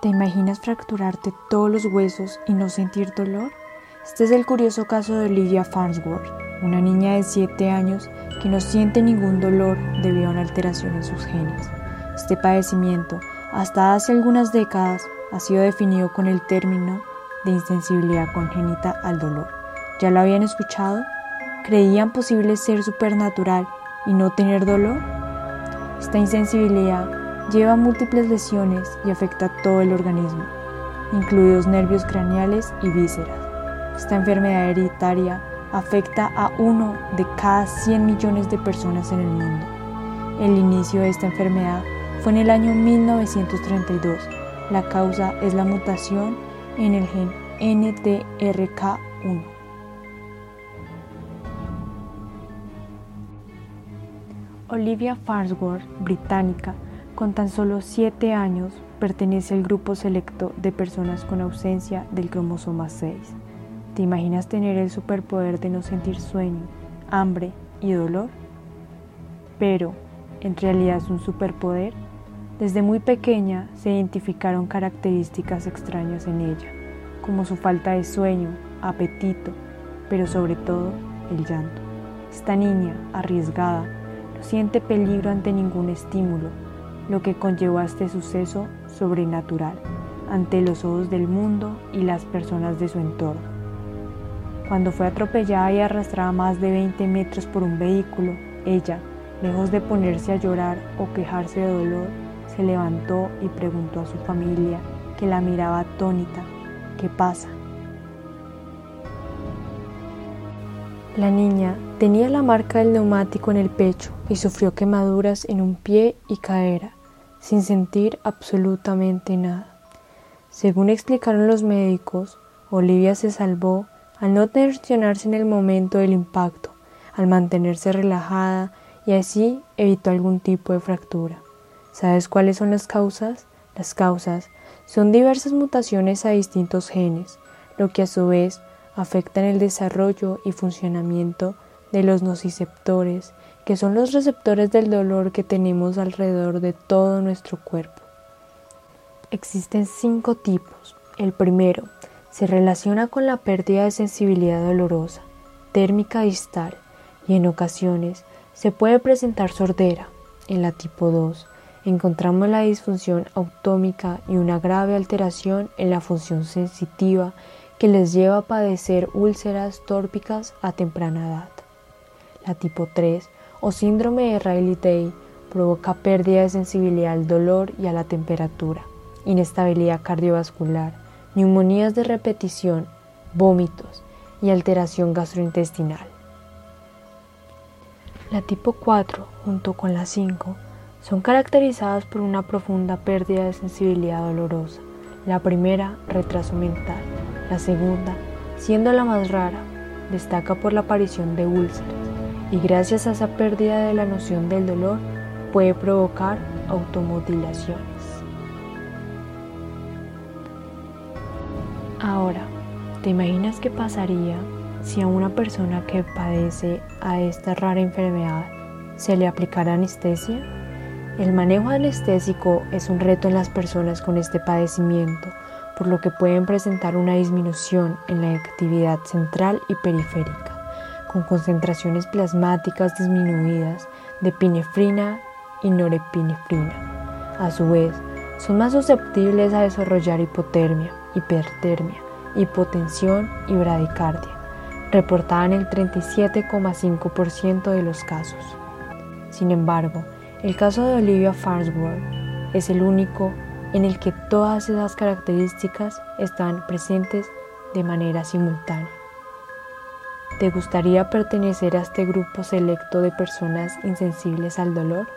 ¿Te imaginas fracturarte todos los huesos y no sentir dolor? Este es el curioso caso de Olivia Farnsworth, una niña de 7 años que no siente ningún dolor debido a una alteración en sus genes. Este padecimiento, hasta hace algunas décadas, ha sido definido con el término de insensibilidad congénita al dolor. ¿Ya lo habían escuchado? ¿Creían posible ser supernatural y no tener dolor? Esta insensibilidad lleva múltiples lesiones y afecta todo el organismo, incluidos nervios craneales y vísceras. Esta enfermedad hereditaria afecta a uno de cada 100 millones de personas en el mundo. El inicio de esta enfermedad fue en el año 1932. La causa es la mutación en el gen NTRK1. Olivia Farnsworth, británica, con tan solo 7 años, pertenece al grupo selecto de personas con ausencia del cromosoma 6. ¿Te imaginas tener el superpoder de no sentir sueño, hambre y dolor? Pero, ¿en realidad es un superpoder? Desde muy pequeña se identificaron características extrañas en ella, como su falta de sueño, apetito, pero sobre todo el llanto. Esta niña, arriesgada, siente peligro ante ningún estímulo, lo que conllevó a este suceso sobrenatural ante los ojos del mundo y las personas de su entorno. Cuando fue atropellada y arrastrada más de 20 metros por un vehículo, ella, lejos de ponerse a llorar o quejarse de dolor, se levantó y preguntó a su familia, que la miraba atónita, ¿qué pasa? La niña tenía la marca del neumático en el pecho y sufrió quemaduras en un pie y cadera, sin sentir absolutamente nada. Según explicaron los médicos, Olivia se salvó al no tensionarse en el momento del impacto, al mantenerse relajada y así evitó algún tipo de fractura. ¿Sabes cuáles son las causas? Las causas son diversas mutaciones a distintos genes, lo que a su vez afectan el desarrollo y funcionamiento de los nociceptores, que son los receptores del dolor que tenemos alrededor de todo nuestro cuerpo. Existen cinco tipos. El primero se relaciona con la pérdida de sensibilidad dolorosa, térmica distal, y en ocasiones se puede presentar sordera. En la tipo 2 encontramos la disfunción autómica y una grave alteración en la función sensitiva que les lleva a padecer úlceras tórpicas a temprana edad. La tipo 3 o síndrome de Riley-Day provoca pérdida de sensibilidad al dolor y a la temperatura, inestabilidad cardiovascular, neumonías de repetición, vómitos y alteración gastrointestinal. La tipo 4, junto con la 5, son caracterizadas por una profunda pérdida de sensibilidad dolorosa. La primera, retraso mental. La segunda, siendo la más rara, destaca por la aparición de úlceras y gracias a esa pérdida de la noción del dolor puede provocar automutilaciones. Ahora, ¿te imaginas qué pasaría si a una persona que padece a esta rara enfermedad se le aplicara anestesia? El manejo anestésico es un reto en las personas con este padecimiento por lo que pueden presentar una disminución en la actividad central y periférica, con concentraciones plasmáticas disminuidas de pinefrina y norepinefrina. A su vez, son más susceptibles a desarrollar hipotermia, hipertermia, hipotensión y bradicardia, reportada en el 37,5% de los casos. Sin embargo, el caso de Olivia Farnsworth es el único en el que todas esas características están presentes de manera simultánea. ¿Te gustaría pertenecer a este grupo selecto de personas insensibles al dolor?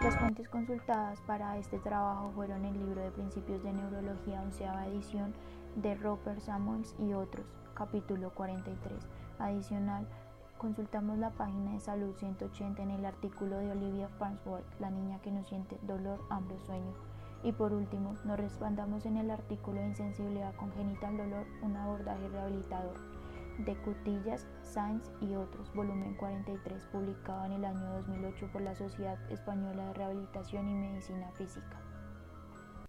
Las fuentes consultadas para este trabajo fueron el libro de Principios de Neurología, onceava edición de Robert Samuels y otros, capítulo 43. Adicional, Consultamos la página de Salud 180 en el artículo de Olivia Farnsworth, La niña que no siente dolor, hambre o sueño. Y por último, nos respaldamos en el artículo de Insensibilidad congénita al dolor, un abordaje rehabilitador de Cutillas, Sainz y otros, volumen 43, publicado en el año 2008 por la Sociedad Española de Rehabilitación y Medicina Física.